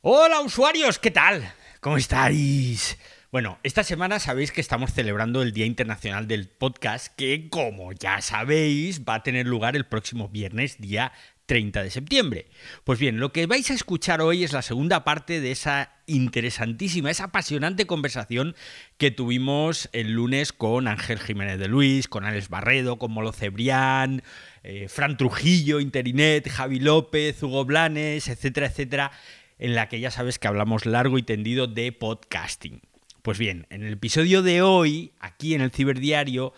Hola usuarios, ¿qué tal? ¿Cómo estáis? Bueno, esta semana sabéis que estamos celebrando el Día Internacional del Podcast, que como ya sabéis va a tener lugar el próximo viernes, día 30 de septiembre. Pues bien, lo que vais a escuchar hoy es la segunda parte de esa interesantísima, esa apasionante conversación que tuvimos el lunes con Ángel Jiménez de Luis, con Alex Barredo, con Molo Cebrián, eh, Fran Trujillo, Interinet, Javi López, Hugo Blanes, etcétera, etcétera, en la que ya sabes que hablamos largo y tendido de podcasting. Pues bien, en el episodio de hoy, aquí en el Ciberdiario,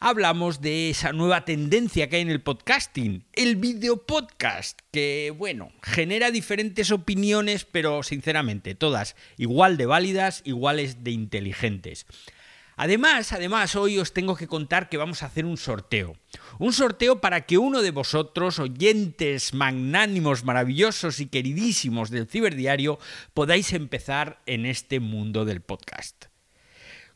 hablamos de esa nueva tendencia que hay en el podcasting, el video podcast, que bueno, genera diferentes opiniones, pero sinceramente todas igual de válidas, iguales de inteligentes. Además, además, hoy os tengo que contar que vamos a hacer un sorteo. Un sorteo para que uno de vosotros, oyentes magnánimos, maravillosos y queridísimos del ciberdiario, podáis empezar en este mundo del podcast.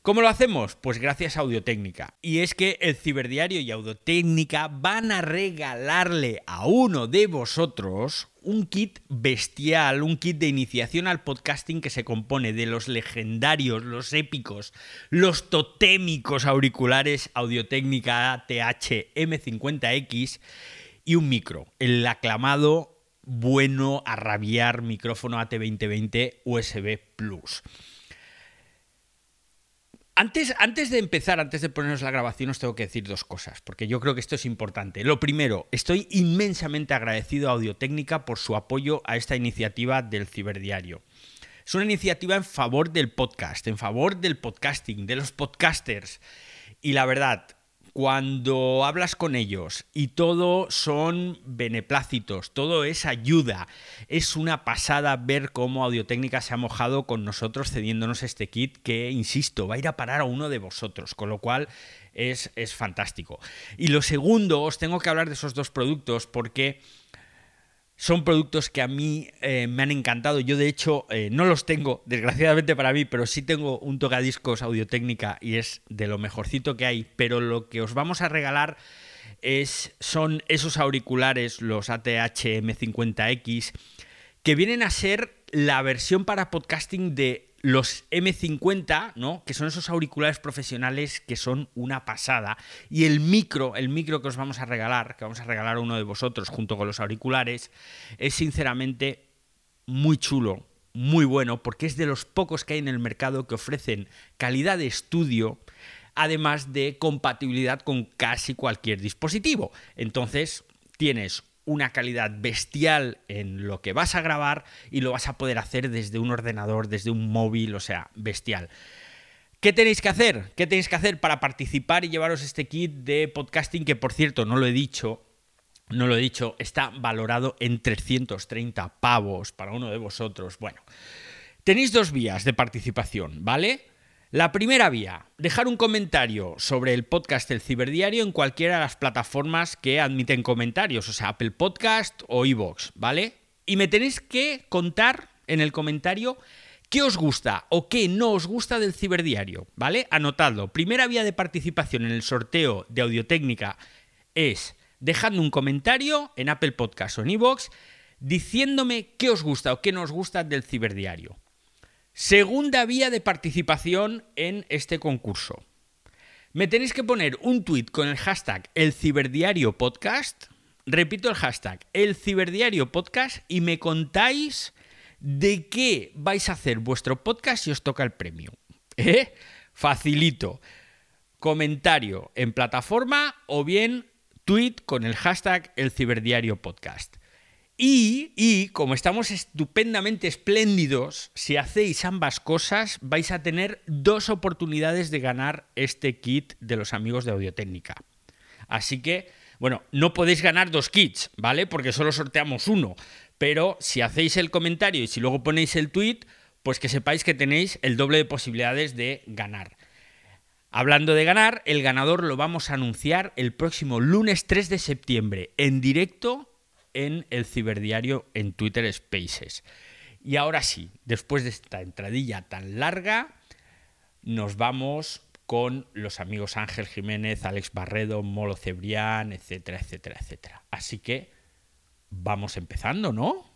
¿Cómo lo hacemos? Pues gracias a Audiotécnica. Y es que el Ciberdiario y Audiotécnica van a regalarle a uno de vosotros un kit bestial, un kit de iniciación al podcasting que se compone de los legendarios, los épicos, los totémicos auriculares Audiotécnica TH M50X y un micro, el aclamado bueno a rabiar micrófono AT2020 USB Plus. Antes, antes, de empezar, antes de ponernos la grabación, os tengo que decir dos cosas, porque yo creo que esto es importante. Lo primero, estoy inmensamente agradecido a Audiotécnica por su apoyo a esta iniciativa del Ciberdiario. Es una iniciativa en favor del podcast, en favor del podcasting, de los podcasters. Y la verdad, cuando hablas con ellos y todo son beneplácitos, todo es ayuda, es una pasada ver cómo Audiotécnica se ha mojado con nosotros cediéndonos este kit que, insisto, va a ir a parar a uno de vosotros, con lo cual es, es fantástico. Y lo segundo, os tengo que hablar de esos dos productos porque son productos que a mí eh, me han encantado. Yo, de hecho, eh, no los tengo, desgraciadamente para mí, pero sí tengo un tocadiscos Audio-Técnica y es de lo mejorcito que hay. Pero lo que os vamos a regalar es, son esos auriculares, los ATH M50X, que vienen a ser la versión para podcasting de los M50, ¿no? Que son esos auriculares profesionales que son una pasada. Y el micro, el micro que os vamos a regalar, que vamos a regalar a uno de vosotros junto con los auriculares, es sinceramente muy chulo, muy bueno, porque es de los pocos que hay en el mercado que ofrecen calidad de estudio, además de compatibilidad con casi cualquier dispositivo. Entonces, tienes una calidad bestial en lo que vas a grabar y lo vas a poder hacer desde un ordenador, desde un móvil, o sea, bestial. ¿Qué tenéis que hacer? ¿Qué tenéis que hacer para participar y llevaros este kit de podcasting que, por cierto, no lo he dicho, no lo he dicho, está valorado en 330 pavos para uno de vosotros. Bueno, tenéis dos vías de participación, ¿vale? La primera vía, dejar un comentario sobre el podcast El Ciberdiario en cualquiera de las plataformas que admiten comentarios, o sea, Apple Podcast o iVoox, ¿vale? Y me tenéis que contar en el comentario qué os gusta o qué no os gusta del Ciberdiario, ¿vale? Anotadlo. Primera vía de participación en el sorteo de Audiotécnica es dejando un comentario en Apple Podcast o en iVoox diciéndome qué os gusta o qué no os gusta del Ciberdiario. Segunda vía de participación en este concurso. Me tenéis que poner un tweet con el hashtag El Ciberdiario Podcast. Repito el hashtag El Ciberdiario Podcast y me contáis de qué vais a hacer vuestro podcast si os toca el premio. ¿Eh? Facilito. Comentario en plataforma o bien tweet con el hashtag El Ciberdiario Podcast. Y, como estamos estupendamente espléndidos, si hacéis ambas cosas, vais a tener dos oportunidades de ganar este kit de los amigos de Audiotécnica. Así que, bueno, no podéis ganar dos kits, ¿vale? Porque solo sorteamos uno. Pero si hacéis el comentario y si luego ponéis el tweet, pues que sepáis que tenéis el doble de posibilidades de ganar. Hablando de ganar, el ganador lo vamos a anunciar el próximo lunes 3 de septiembre en directo en el ciberdiario en Twitter Spaces. Y ahora sí, después de esta entradilla tan larga, nos vamos con los amigos Ángel Jiménez, Alex Barredo, Molo Cebrián, etcétera, etcétera, etcétera. Así que vamos empezando, ¿no?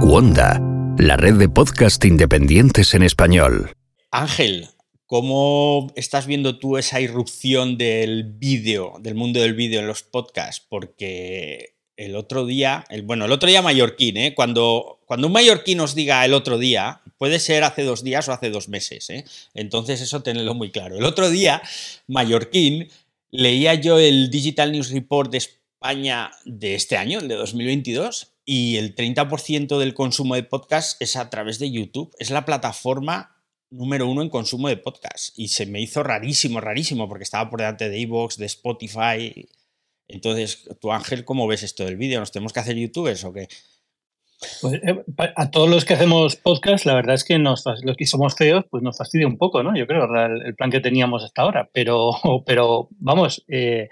Wanda, la red de podcast independientes en español. Ángel, ¿cómo estás viendo tú esa irrupción del vídeo, del mundo del vídeo en los podcasts? Porque el otro día, bueno, el otro día mallorquín, ¿eh? cuando, cuando un mallorquín os diga el otro día, puede ser hace dos días o hace dos meses, ¿eh? entonces eso tenedlo muy claro. El otro día, mallorquín, leía yo el Digital News Report de España de este año, el de 2022, y el 30% del consumo de podcast es a través de YouTube. Es la plataforma número uno en consumo de podcast. Y se me hizo rarísimo, rarísimo, porque estaba por delante de Evox, de Spotify. Entonces, tú Ángel, ¿cómo ves esto del vídeo? ¿Nos tenemos que hacer youtubers o qué? Pues, eh, a todos los que hacemos podcast, la verdad es que nos, los que somos feos, pues nos fastidia un poco, ¿no? Yo creo, el, plan que teníamos hasta ahora. Pero, pero vamos, eh,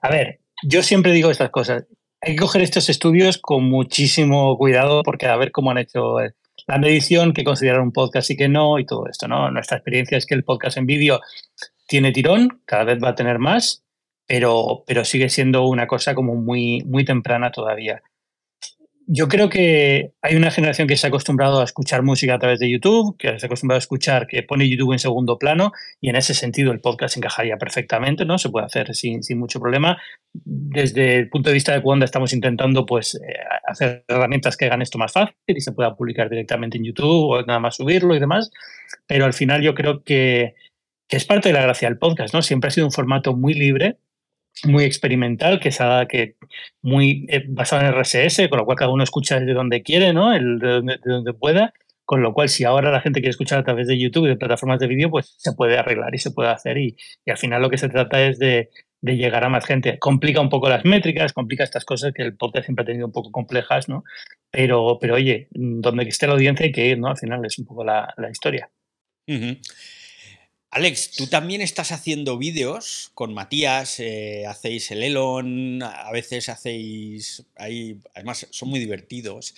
a ver, yo siempre digo estas cosas hay que coger estos estudios con muchísimo cuidado porque a ver cómo han hecho eh, la medición, que considerar un podcast y que no, y todo esto, ¿no? Nuestra experiencia es que el podcast en vídeo tiene tirón, cada vez va a tener más, pero, pero sigue siendo una cosa como muy, muy temprana todavía yo creo que hay una generación que se ha acostumbrado a escuchar música a través de YouTube, que se ha acostumbrado a escuchar, que pone YouTube en segundo plano, y en ese sentido el podcast encajaría perfectamente, ¿no? Se puede hacer sin, sin mucho problema. Desde el punto de vista de cuando estamos intentando pues, eh, hacer herramientas que hagan esto más fácil y se pueda publicar directamente en YouTube o nada más subirlo y demás, pero al final yo creo que, que es parte de la gracia del podcast, ¿no? Siempre ha sido un formato muy libre, muy experimental, que, sea, que muy eh, basado en RSS, con lo cual cada uno escucha desde donde quiere, ¿no? El, de, donde, pueda. Con lo cual, si ahora la gente quiere escuchar a través de YouTube y de plataformas de vídeo, pues se puede arreglar y se puede hacer. Y, y al final lo que se trata es de, de, llegar a más gente. Complica un poco las métricas, complica estas cosas que el podcast siempre ha tenido un poco complejas, ¿no? Pero, pero oye, donde esté la audiencia hay que ir, ¿no? Al final es un poco la, la historia. Alex, tú también estás haciendo vídeos con Matías, eh, hacéis el Elon, a veces hacéis, ahí, además son muy divertidos.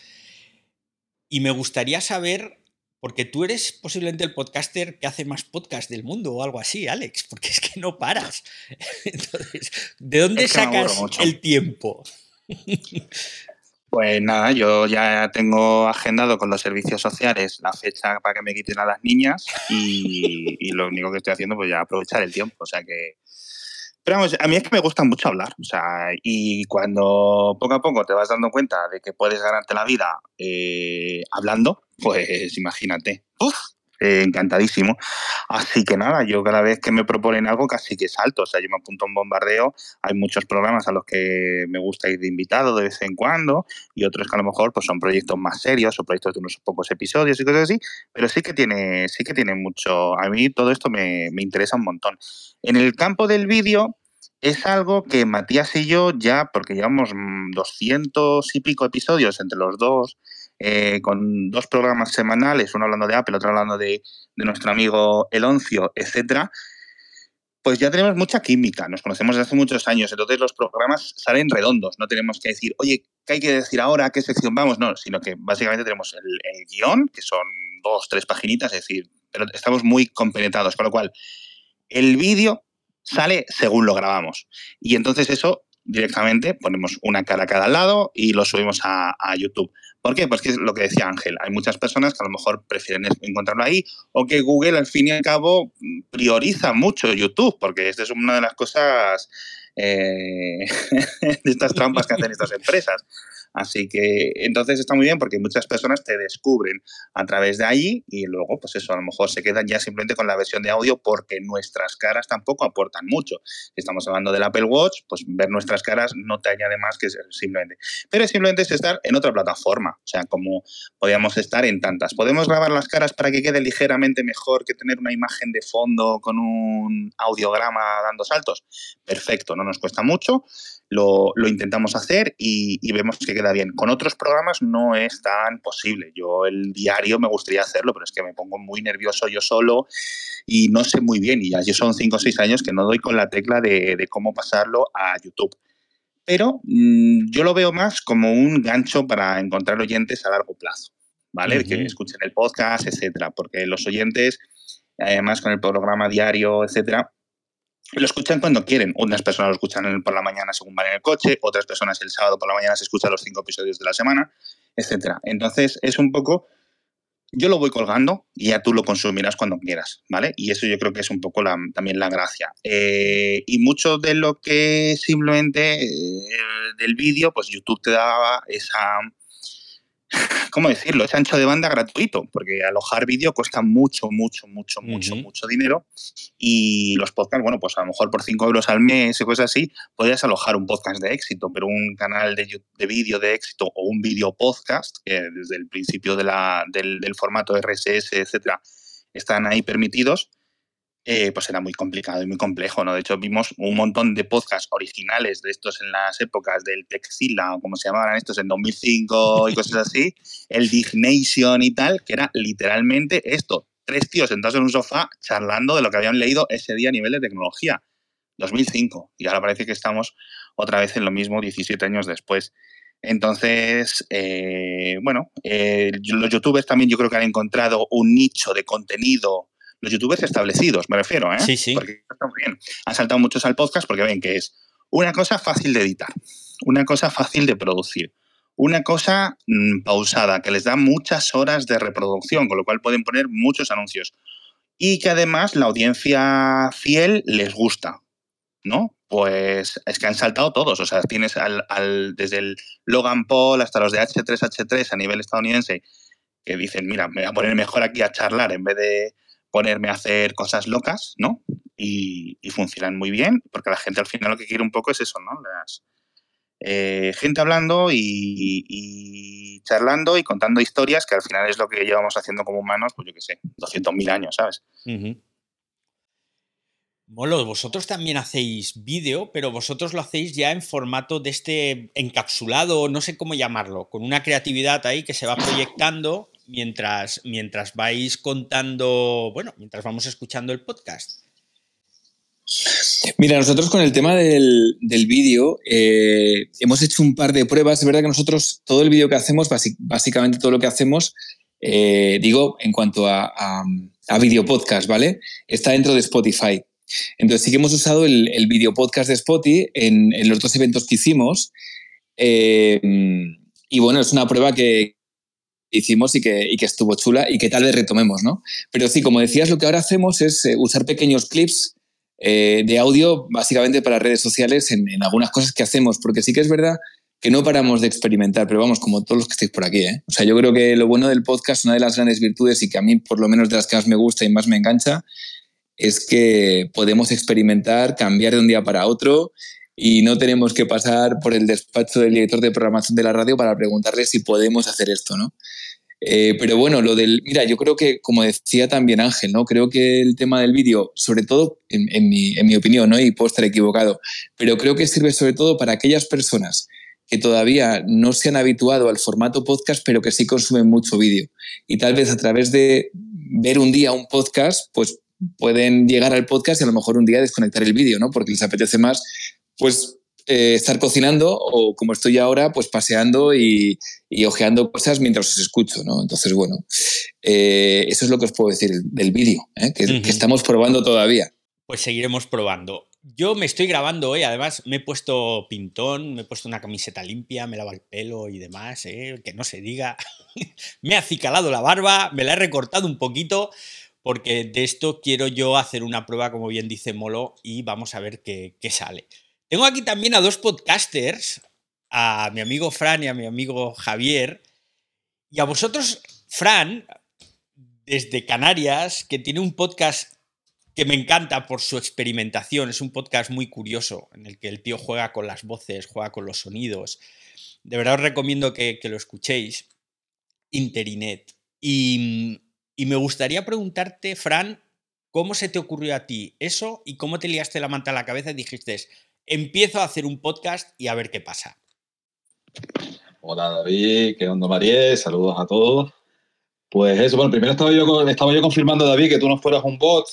Y me gustaría saber, porque tú eres posiblemente el podcaster que hace más podcast del mundo o algo así, Alex, porque es que no paras. Entonces, ¿de dónde sacas el tiempo? Pues nada, yo ya tengo agendado con los servicios sociales la fecha para que me quiten a las niñas y, lo único que estoy haciendo pues ya aprovechar el tiempo. O sea que... Pero vamos, a mí es que me gusta mucho hablar. O sea, y cuando poco a poco te vas dando cuenta de que puedes ganarte la vida eh, hablando, pues imagínate. Uf, eh, encantadísimo. Así que nada, yo cada vez que me proponen algo casi que salto, o sea, yo me apunto a un bombardeo, hay muchos programas a los que me gusta ir de invitado de vez en cuando y otros que a lo mejor pues son proyectos más serios o proyectos de unos pocos episodios y cosas así, pero sí que tiene, sí que tiene mucho, a mí todo esto me, me interesa un montón. En el campo del vídeo, es algo que Matías y yo ya, porque llevamos 200 y pico episodios entre los dos, eh, con dos programas semanales, uno hablando de Apple, otro hablando de, nuestro amigo Eloncio, etcétera, pues ya tenemos mucha química, nos conocemos desde hace muchos años, entonces los programas salen redondos, no tenemos que decir, oye, ¿qué hay que decir ahora? ¿A qué sección vamos? No, sino que básicamente tenemos el, el guion, que son dos, tres paginitas, es decir, pero estamos muy compenetrados, con lo cual el vídeo sale según lo grabamos. Y entonces eso directamente ponemos una cara a cada lado y lo subimos a, YouTube. ¿Por qué? Pues que es lo que decía Ángel. Hay muchas personas que a lo mejor prefieren encontrarlo ahí o que Google al fin y al cabo prioriza mucho YouTube, porque esta es una de las cosas eh, de estas trampas que hacen estas empresas. Así que entonces está muy bien porque muchas personas te descubren a través de allí y luego, pues eso, a lo mejor se quedan ya simplemente con la versión de audio porque nuestras caras tampoco aportan mucho. Si estamos hablando del Apple Watch, pues ver nuestras caras no te añade más que simplemente. Pero simplemente es estar en otra plataforma, o sea, como podíamos estar en tantas. ¿Podemos grabar las caras para que quede ligeramente mejor que tener una imagen de fondo con un audiograma dando saltos? Perfecto, no nos cuesta mucho lo, intentamos hacer y, vemos que queda bien. Con otros programas no es tan posible. Yo el diario me gustaría hacerlo, pero es que me pongo muy nervioso yo solo y no sé muy bien. Y ya son cinco o seis años que no doy con la tecla de, cómo pasarlo a YouTube. Pero mm, yo lo veo más como un gancho para encontrar oyentes a largo plazo, ¿vale? Que escuchen el podcast, etcétera. Porque los oyentes, además con el programa diario, etcétera, lo escuchan cuando quieren. Unas personas lo escuchan por la mañana según van en el coche, otras personas el sábado por la mañana se escuchan los cinco episodios de la semana. etcétera. Entonces, es un poco yo lo voy colgando y ya tú lo consumirás cuando quieras, ¿vale? Y eso yo creo que es un poco también la gracia. Eh, y mucho de lo que simplemente eh, del vídeo, pues YouTube te daba esa, ¿cómo decirlo? Es ancho de banda gratuito, porque alojar vídeo cuesta mucho, mucho, mucho, mucho, mucho dinero. Y los podcasts, bueno, pues a lo mejor por 5 euros al mes y cosas así, podrías alojar un podcast de éxito, pero un canal de, de vídeo de éxito o un vídeo podcast, que desde el principio de la, del, del formato RSS, etcétera, están ahí permitidos, eh, pues era muy complicado y muy complejo, ¿no? De hecho, vimos un montón de podcasts originales de estos en las épocas del Texila, o como se llamaban estos, en 2005 y cosas así, el Dignation y tal, que era literalmente esto, tres tíos sentados en un sofá charlando de lo que habían leído ese día a nivel de tecnología. 2005. Y ahora parece que estamos otra vez en lo mismo 17 años después. Entonces, eh, bueno, eh, los youtubers también yo creo que han encontrado un nicho de contenido los youtubers establecidos, me refiero, ¿eh? Sí, sí. Porque bien. Han saltado muchos al podcast porque ven que es una cosa fácil de editar, una cosa fácil de producir, una cosa mm, pausada, que les da muchas horas de reproducción, con lo cual pueden poner muchos anuncios. Y que además la audiencia fiel les gusta, ¿no? Pues es que han saltado todos. O sea, tienes al, desde el Logan Paul hasta los de H3H3 a nivel estadounidense que dicen, mira, me voy a poner mejor aquí a charlar en vez de ponerme a hacer cosas locas, ¿no? Y, funcionan muy bien, porque la gente al final lo que quiere un poco es eso, ¿no? Las, eh, gente hablando y, charlando y contando historias, que al final es lo que llevamos haciendo como humanos, pues yo qué sé, 200.000 años, ¿sabes? Molo, vosotros también hacéis vídeo, pero vosotros lo hacéis ya en formato de este encapsulado, no sé cómo llamarlo, con una creatividad ahí que se va proyectando mientras, mientras vais contando, bueno, mientras vamos escuchando el podcast? Mira, nosotros con el tema del, vídeo eh, hemos hecho un par de pruebas. Es verdad que nosotros todo el vídeo que hacemos, básicamente todo lo que hacemos, eh, digo, en cuanto a, a, video podcast, ¿vale? Está dentro de Spotify. Entonces sí que hemos usado el, el video podcast de Spotify en, los dos eventos que hicimos. Eh, y bueno, es una prueba que, hicimos y que, y que, estuvo chula y que tal vez retomemos, ¿no? Pero sí, como decías, lo que ahora hacemos es eh, usar pequeños clips eh, de audio básicamente para redes sociales en, algunas cosas que hacemos, porque sí que es verdad que no paramos de experimentar, pero vamos, como todos los que estáis por aquí, ¿eh? O sea, yo creo que lo bueno del podcast, una de las grandes virtudes y que a mí por lo menos de las que más me gusta y más me engancha, es que podemos experimentar, cambiar de un día para otro y no tenemos que pasar por el despacho del director de programación de la radio para preguntarle si podemos hacer esto, ¿no? Eh, pero bueno, lo del, mira, yo creo que, como decía también Ángel, ¿no? Creo que el tema del vídeo, sobre todo, en, mi, en mi opinión, ¿no? Y puedo estar equivocado, pero creo que sirve sobre todo para aquellas personas que todavía no se han habituado al formato podcast, pero que sí consumen mucho vídeo. Y tal vez a través de ver un día un podcast, pues pueden llegar al podcast y a lo mejor un día desconectar el vídeo, ¿no? Porque les apetece más, pues eh, estar cocinando o como estoy ahora, pues paseando y, y, ojeando cosas mientras os escucho, ¿no? Entonces, bueno, eh, eso es lo que os puedo decir del vídeo, ¿eh? que, estamos probando todavía. Pues seguiremos probando. Yo me estoy grabando hoy, además me he puesto pintón, me he puesto una camiseta limpia, me lavo el pelo y demás, que no se diga. me he acicalado la barba, me la he recortado un poquito, porque de esto quiero yo hacer una prueba, como bien dice Molo, y vamos a ver qué, qué sale. Tengo aquí también a dos podcasters, a mi amigo Fran y a mi amigo Javier. Y a vosotros, Fran, desde Canarias, que tiene un podcast que me encanta por su experimentación. Es un podcast muy curioso en el que el tío juega con las voces, juega con los sonidos. De verdad os recomiendo que, lo escuchéis. Interinet. Y, y me gustaría preguntarte, Fran, ¿cómo se te ocurrió a ti eso y cómo te liaste la manta a la cabeza y dijiste, empiezo a hacer un podcast y a ver qué pasa. Hola David, ¿qué onda María? Saludos a todos. Pues eso, bueno, primero estaba yo, estaba yo confirmando, David, que tú no fueras un bot,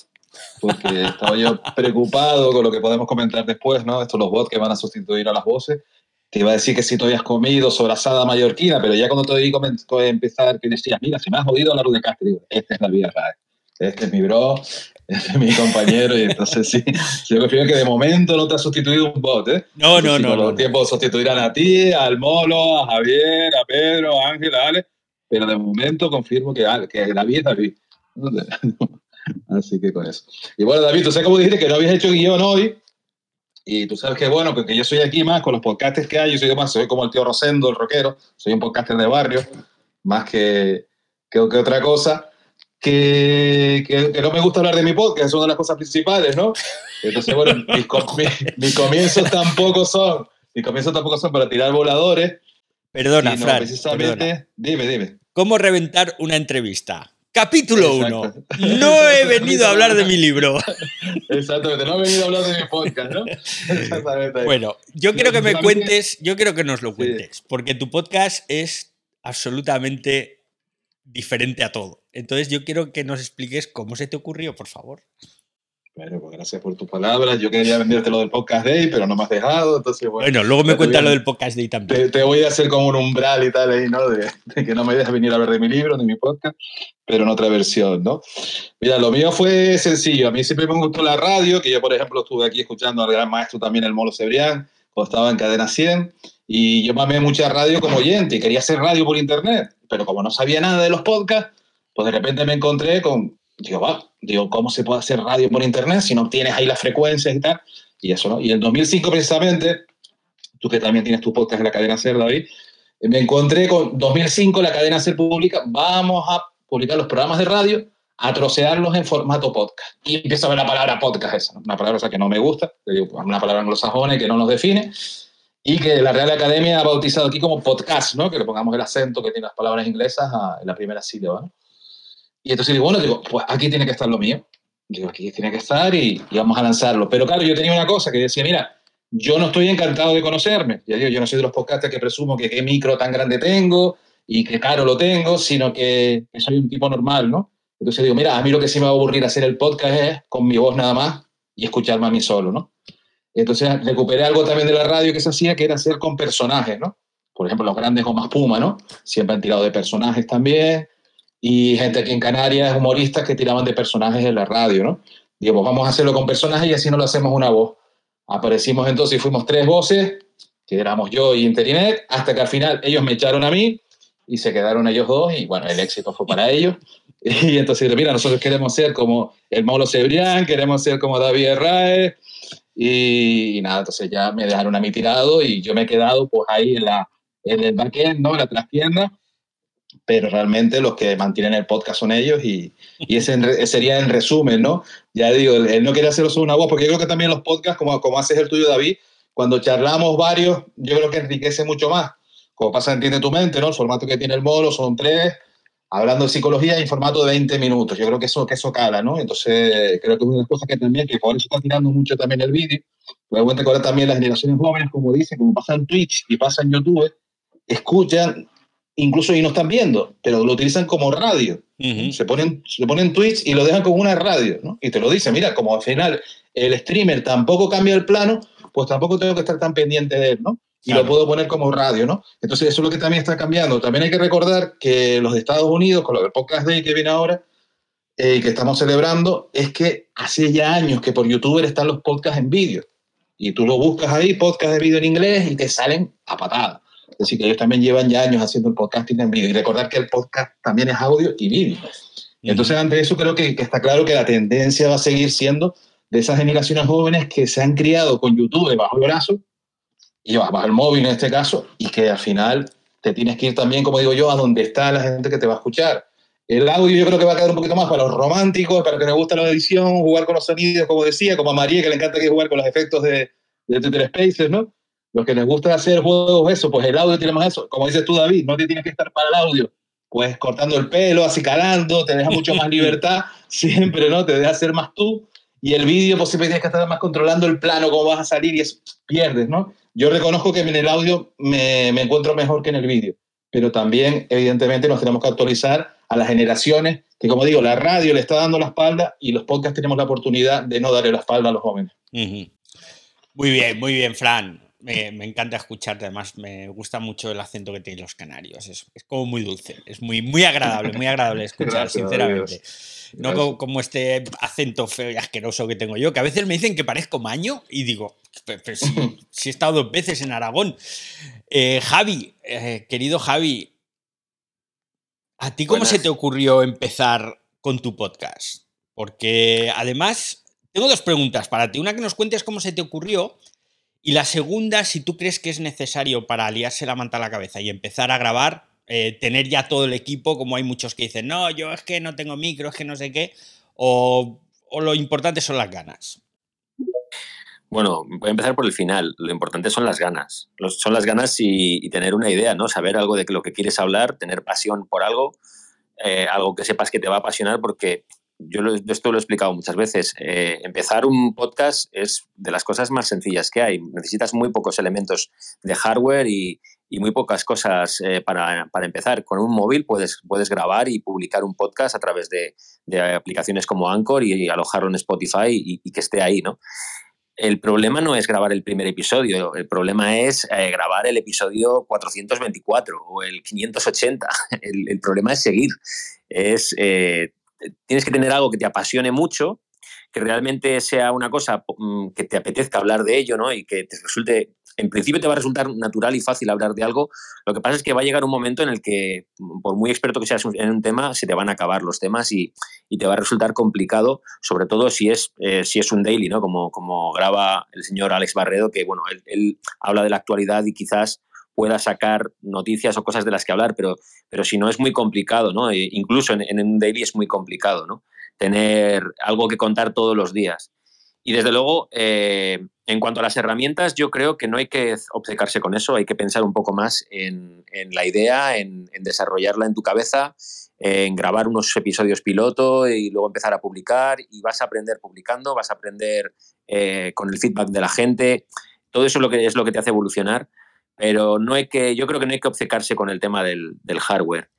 porque estaba yo preocupado con lo que podemos comentar después, ¿no? Estos los bots que van a sustituir a las voces. Te iba a decir que si tú habías comido sobrasada mallorquina, pero ya cuando te oí empezar que decías, mira, si me has oído hablar de Castro, esta es la vida real. Este es mi bro, es mi compañero y entonces sí, yo confío que de momento no te ha sustituido un bot, ¿eh? No, no, no. Con no, los no. tiempos sustituirán a ti, al Molo, a Javier, a Pedro, a Ángel, a Ale, pero de momento confirmo que, que David es David. Así que con eso. Y bueno, David, tú sabes cómo dijiste que no habías hecho guion hoy, y tú sabes que bueno, porque yo soy aquí más con los podcasts que hay, yo soy más, soy como el tío Rosendo, el rockero, soy un podcaster de barrio, más que, que, que otra cosa. Que, que, que no me gusta hablar de mi podcast, es una de las cosas principales, ¿no? Entonces, bueno, mis, com- mi- mis comienzos tampoco son, mis comienzos tampoco son para tirar voladores. Perdona, sino Fran. precisamente, perdona. dime, dime. ¿Cómo reventar una entrevista? Capítulo Exacto. 1. No he venido a hablar de mi libro. Exactamente, no he venido a hablar de mi podcast, ¿no? Exactamente. Bueno, yo quiero que me cuentes, yo quiero que nos lo Sí. cuentes, porque tu podcast es absolutamente diferente a todo. Entonces yo quiero que nos expliques cómo se te ocurrió, por favor. Bueno, pues gracias por tus palabras. Yo quería venderte lo del podcast day, pero no me has dejado, entonces bueno. Bueno, luego me cuentas lo del podcast ahí también. Te, te voy a hacer como un umbral y tal ahí, ¿no? De, de que no me dejes venir a hablar de mi libro, de mi podcast, pero en otra versión, ¿no? Mira, lo mío fue sencillo. A mí siempre me gustó la radio, que yo, por ejemplo, estuve aquí escuchando al gran maestro también, el Molo Cebrián, cuando estaba en Cadena 100, y yo mamé mucha radio como oyente y quería hacer radio por internet, pero como no sabía nada de los podcasts, pues de repente me encontré con, digo, va, digo, ¿cómo se puede hacer radio por internet si no tienes ahí las frecuencias y tal? Y eso, ¿no? Y en 2005 precisamente, tú que también tienes tu podcast en la cadena SER, David, eh, me encontré con 2005 la cadena SER publica, vamos a publicar los programas de radio, a trocearlos en formato podcast. Y empiezo a ver la palabra podcast esa, una palabra esa que no me gusta, digo, una palabra anglosajona que no nos define, y que la Real Academia ha bautizado aquí como podcast, ¿no? que le pongamos el acento que tiene las palabras inglesas a- la primera sílaba. ¿no? Y entonces digo, bueno, digo, pues aquí tiene que estar lo mío. Digo, aquí tiene que estar y, y vamos a lanzarlo. Pero claro, yo tenía una cosa que decía, mira, yo no estoy encantado de conocerme. Ya digo, yo no soy de los podcasters que presumo que qué micro tan grande tengo y qué caro lo tengo, sino que, soy un tipo normal, ¿no? Entonces digo, mira, a mí lo que sí me va a aburrir hacer el podcast es con mi voz nada más y escucharme a mí solo, ¿no? Entonces recuperé algo también de la radio que se hacía, que era hacer con personajes, ¿no? Por ejemplo, los grandes gomas Puma, ¿no? Siempre han tirado de personajes también. Y gente aquí en Canarias, humoristas que tiraban de personajes en la radio, ¿no? Digo, pues vamos a hacerlo con personajes y así no lo hacemos una voz. Aparecimos entonces y fuimos tres voces, que éramos yo y Interinet, hasta que al final ellos me echaron a mí y se quedaron ellos dos y bueno, el éxito fue para ellos. Y entonces, mira, nosotros queremos ser como el Maulo Cebrián, queremos ser como David Herraez y, y nada, entonces ya me dejaron a mí tirado y yo me he quedado pues ahí en, la, en el backend, ¿no? En la trastienda, pero realmente los que mantienen el podcast son ellos y, y ese en sería en resumen, ¿no? Ya digo, él, no quería hacerlo solo una voz, porque yo creo que también los podcasts, como, como haces el tuyo, David, cuando charlamos varios, yo creo que enriquece mucho más. Como pasa en Entiende tu mente, ¿no? El formato que tiene el Molo son tres, hablando de psicología en formato de 20 minutos. Yo creo que eso, que eso cala, ¿no? Entonces, creo que es una de las cosas que también, que por eso está tirando mucho también el vídeo. Me cuenta que también las generaciones jóvenes, como dice, como pasa en Twitch y pasa en YouTube, escuchan, incluso y no están viendo, pero lo utilizan como radio. Se ponen, se ponen tweets y lo dejan como una radio, ¿no? Y te lo dice, mira, como al final el streamer tampoco cambia el plano, pues tampoco tengo que estar tan pendiente de él, ¿no? Y Claro. lo puedo poner como radio, ¿no? Entonces eso es lo que también está cambiando. También hay que recordar que los de Estados Unidos, con lo del Podcast Day que viene ahora, eh, y que estamos celebrando, es que hace ya años que por YouTube están los podcasts en vídeo. Y tú lo buscas ahí, podcast de vídeo en inglés, y te salen a patada. Es decir, que ellos también llevan ya años haciendo el podcasting en vídeo. Y recordar que el podcast también es audio y vídeo. Entonces, ante eso creo que, que está claro que la tendencia va a seguir siendo de esas generaciones jóvenes que se han criado con YouTube bajo el brazo, y bajo el móvil en este caso, y que al final te tienes que ir también, como digo yo, a donde está la gente que te va a escuchar. El audio yo creo que va a quedar un poquito más para los románticos, para los que les gusta la edición, jugar con los sonidos, como decía, como a María que le encanta que jugar con los efectos de, de Twitter Spaces, ¿no? Los que les gusta hacer juegos, eso, pues el audio tiene más eso. Como dices tú, David, no te tienes que estar para el audio, pues cortando el pelo, acicalando, te deja mucho más libertad, siempre, ¿no? Te deja ser más tú. Y el vídeo, pues siempre tienes que estar más controlando el plano, cómo vas a salir y eso pierdes, ¿no? Yo reconozco que en el audio me, me encuentro mejor que en el vídeo, pero también, evidentemente, nos tenemos que actualizar a las generaciones que, como digo, la radio le está dando la espalda y los podcasts tenemos la oportunidad de no darle la espalda a los jóvenes. Ujú. Muy bien, muy bien, Fran. Me, encanta escucharte. Además, me gusta mucho el acento que tienen los canarios. Es, como muy dulce. Es muy, muy agradable, muy agradable escuchar, sinceramente. No como, este acento feo y asqueroso que tengo yo, que a veces me dicen que parezco maño y digo, si, he estado dos veces en Aragón. Eh, Javi, eh, querido Javi, ¿a ti cómo se te ocurrió empezar con tu podcast? Porque además, tengo dos preguntas para ti. Una que nos cuentes cómo se te ocurrió y la segunda, si tú crees que es necesario para aliarse la manta a la cabeza y empezar a grabar, eh, tener ya todo el equipo, como hay muchos que dicen, no, yo es que no tengo micro, es que no sé qué, o, lo importante son las ganas. Bueno, voy a empezar por el final. Lo importante son las ganas. son las ganas y, tener una idea, ¿no? Saber algo de lo que quieres hablar, tener pasión por algo, eh, algo que sepas que te va a apasionar, porque yo esto lo he explicado muchas veces. Eh, empezar un podcast es de las cosas más sencillas que hay. Necesitas muy pocos elementos de hardware y, muy pocas cosas eh, para, empezar. Con un móvil puedes, puedes grabar y publicar un podcast a través de, aplicaciones como Anchor y, alojarlo en Spotify y, que esté ahí, ¿no? El problema no es grabar el primer episodio, el problema es eh, grabar el episodio 424 o el 580. El, el problema es seguir, es tienes que tener algo que te apasione mucho, que realmente sea una cosa mm, que te apetezca hablar de ello, ¿no? Y que te resulte, en principio te va a resultar natural y fácil hablar de algo. Lo que pasa es que va a llegar un momento en el que, mm, por muy experto que seas en un tema, se te van a acabar los temas y, te va a resultar complicado, sobre todo si es, eh, si es un daily, ¿no? Como, como graba el señor Alex Barredo, que, bueno, él habla de la actualidad y quizás pueda sacar noticias o cosas de las que hablar, pero, pero si no es muy complicado, ¿no? E incluso en, un daily es muy complicado, ¿no? Tener algo que contar todos los días. Y desde luego, eh, en cuanto a las herramientas, yo creo que no hay que obcecarse con eso, hay que pensar un poco más en, la idea, en, desarrollarla en tu cabeza, en grabar unos episodios piloto y luego empezar a publicar y vas a aprender publicando, vas a aprender eh, con el feedback de la gente. Todo eso es lo que, es lo que te hace evolucionar pero no hay que, yo creo que no hay que obcecarse con el tema del, hardware.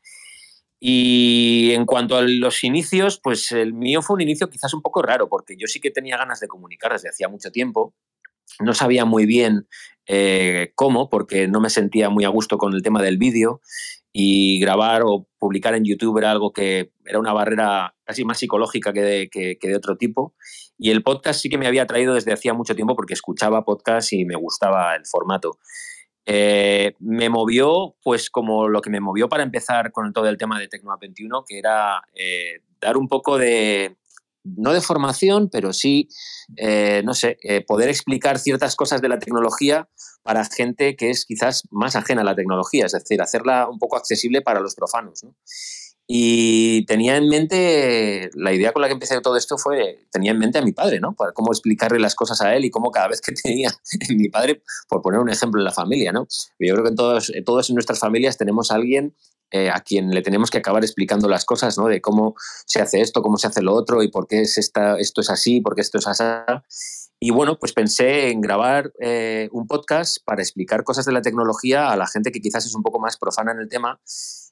Y en cuanto a los inicios, pues el mío fue un inicio quizás un poco raro, porque yo sí que tenía ganas de comunicar desde hacía mucho tiempo. No sabía muy bien eh, cómo, porque no me sentía muy a gusto con el tema del vídeo y grabar o publicar en YouTube era algo que era una barrera casi más psicológica que de, que de otro tipo. Y el podcast sí que me había traído desde hacía mucho tiempo porque escuchaba podcast y me gustaba el formato. Eh, me movió, pues como lo que me movió para empezar con todo el tema de Tecnoa 21, que era eh, dar un poco de, no de formación, pero sí, eh, no sé, poder explicar ciertas cosas de la tecnología para gente que es quizás más ajena a la tecnología, es decir, hacerla un poco accesible para los profanos. ¿no? Y tenía en mente, la idea con la que empecé todo esto fue, tenía en mente a mi padre, ¿no? Para cómo explicarle las cosas a él y cómo cada vez que tenía mi padre, por poner un ejemplo en la familia, ¿no? Yo creo que en todos, todos en nuestras familias tenemos a alguien eh, a quien le tenemos que acabar explicando las cosas, ¿no? De cómo se hace esto, cómo se hace lo otro y por qué es esta, esto es así, por qué esto es así. Y bueno, pues pensé en grabar eh, un podcast para explicar cosas de la tecnología a la gente que quizás es un poco más profana en el tema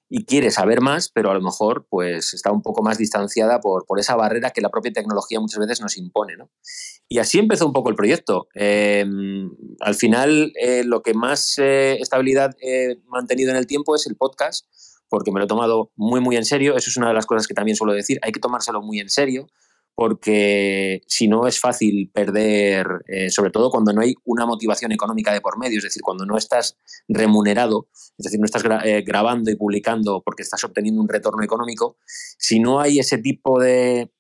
y quiere saber más, pero a lo mejor pues está un poco más distanciada por, por esa barrera que la propia tecnología muchas veces nos impone. ¿no? Y así empezó un poco el proyecto. Em, al final, eh, lo que más eh, estabilidad he mantenido en el tiempo es el podcast, porque me lo he tomado muy, muy en serio. Eso es una de las cosas que también suelo decir. Hay que tomárselo muy en serio porque si no es fácil perder, eh, sobre todo cuando no hay una motivación económica de por medio, es decir, cuando no estás remunerado, es decir, no estás eh, grabando y publicando porque estás obteniendo un retorno económico, si no hay ese tipo de,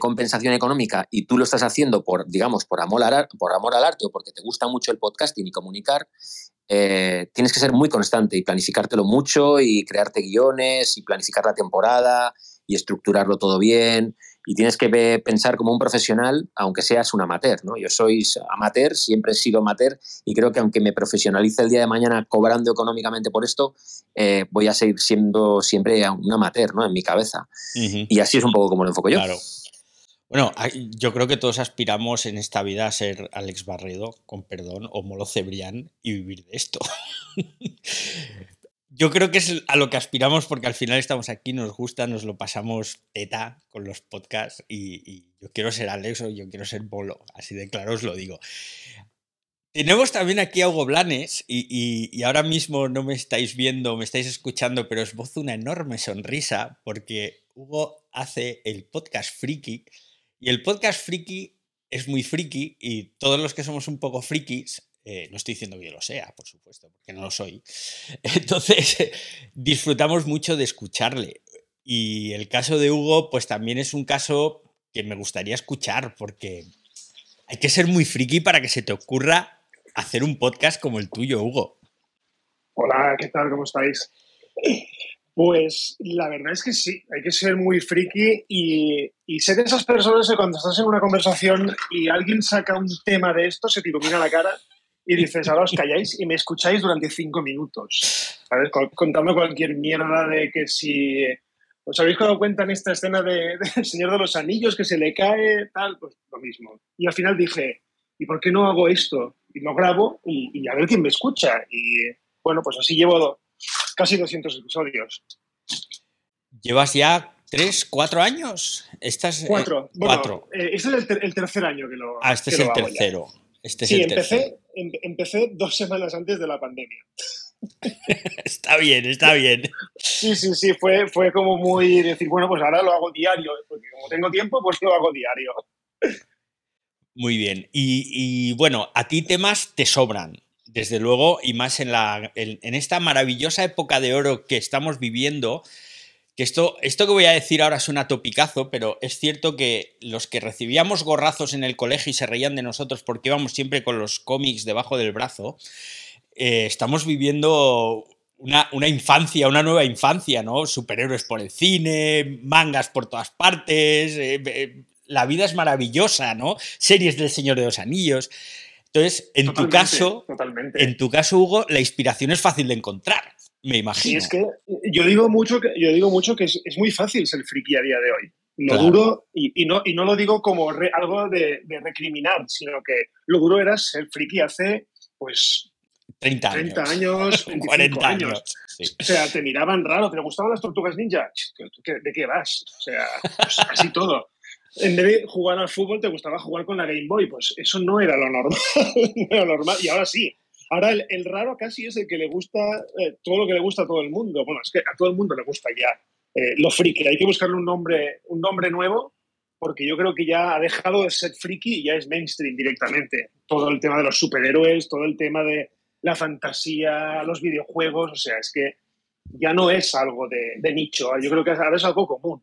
compensación económica y tú lo estás haciendo por, digamos, por amor al, por amor al arte o porque te gusta mucho el podcasting y comunicar, eh, tienes que ser muy constante y planificártelo mucho y crearte guiones y planificar la temporada y estructurarlo todo bien y tienes que pensar como un profesional, aunque seas un amateur, ¿no? Yo soy amateur, siempre he sido amateur y creo que aunque me profesionalice el día de mañana cobrando económicamente por esto, eh, voy a seguir siendo siempre un amateur, ¿no? En mi cabeza. Y así es un poco como lo enfoco yo. Claro. Bueno, yo creo que todos aspiramos en esta vida a ser Alex Barredo, con perdón, o Molo Cebrián y vivir de esto. yo creo que es a lo que aspiramos porque al final estamos aquí, nos gusta, nos lo pasamos teta con los podcasts y, yo quiero ser Alex o yo quiero ser Bolo, así de claro os lo digo. Tenemos también aquí a Hugo Blanes y, ahora mismo no me estáis viendo, me estáis escuchando, pero os voz una enorme sonrisa porque Hugo hace el podcast friki y el podcast friki es muy friki y todos los que somos un poco frikis, eh, no estoy diciendo que yo lo sea, por supuesto, porque no lo soy, entonces disfrutamos mucho de escucharle. Y el caso de Hugo, pues también es un caso que me gustaría escuchar porque hay que ser muy friki para que se te ocurra hacer un podcast como el tuyo, Hugo. Hola, ¿qué tal? ¿Cómo estáis? Pues la verdad es que sí, hay que ser muy friki y, y ser de esas personas que cuando estás en una conversación y alguien saca un tema de esto, se te ilumina la cara y dices, ahora os calláis y me escucháis durante cinco minutos. ¿Sabes? Contando cualquier mierda de que si... ¿Os habéis dado cuenta en esta escena de, de Señor de los Anillos que se le cae tal? Pues lo mismo. Y al final dije, ¿y por qué no hago esto? y lo grabo y, a ver quién me escucha. Y bueno, pues así llevo casi 200 episodios. ¿Llevas ya tres, cuatro años? Estás, eh, cuatro. cuatro. Eh, este es el, tercer año que lo Ah, este es el tercero. Este sí, empecé, em, empecé dos semanas antes de la pandemia. está bien, está bien. Sí, sí, sí, fue, fue como muy decir, bueno, pues ahora lo hago diario, porque como tengo tiempo, pues lo hago diario. Muy bien. Y, bueno, a ti temas te sobran, desde luego, y más en, la, en, esta maravillosa época de oro que estamos viviendo. Que esto, esto que voy a decir ahora es un topicazo, pero es cierto que los que recibíamos gorrazos en el colegio y se reían de nosotros porque íbamos siempre con los cómics debajo del brazo, eh, estamos viviendo una, infancia, una nueva infancia, ¿no? Superhéroes por el cine, mangas por todas partes, eh, eh, la vida es maravillosa, ¿no? Series del Señor de los Anillos. Entonces, en tu caso, en tu caso, Hugo, la inspiración es fácil de encontrar, me imagino. Sí, es que yo digo mucho que, yo digo mucho que es, muy fácil ser friki a día de hoy. Lo duro, y, no, y no lo digo como algo de, recriminar, sino que lo duro era ser friki hace, pues, 30 años. 30 años, 40 años. O sea, te miraban raro, ¿te gustaban las tortugas ninja? ¿De qué vas? O sea, pues, así todo en vez de jugar al fútbol te gustaba jugar con la Game Boy. Pues eso no era lo normal. normal. Y ahora sí. Ahora el, raro casi es el que le gusta eh, todo lo que le gusta a todo el mundo. Bueno, es que a todo el mundo le gusta ya eh, lo friki. Hay que buscarle un nombre, un nombre nuevo porque yo creo que ya ha dejado de ser friki y ya es mainstream directamente. Todo el tema de los superhéroes, todo el tema de la fantasía, los videojuegos, o sea, es que ya no es algo de, de nicho. Yo creo que ahora es algo común.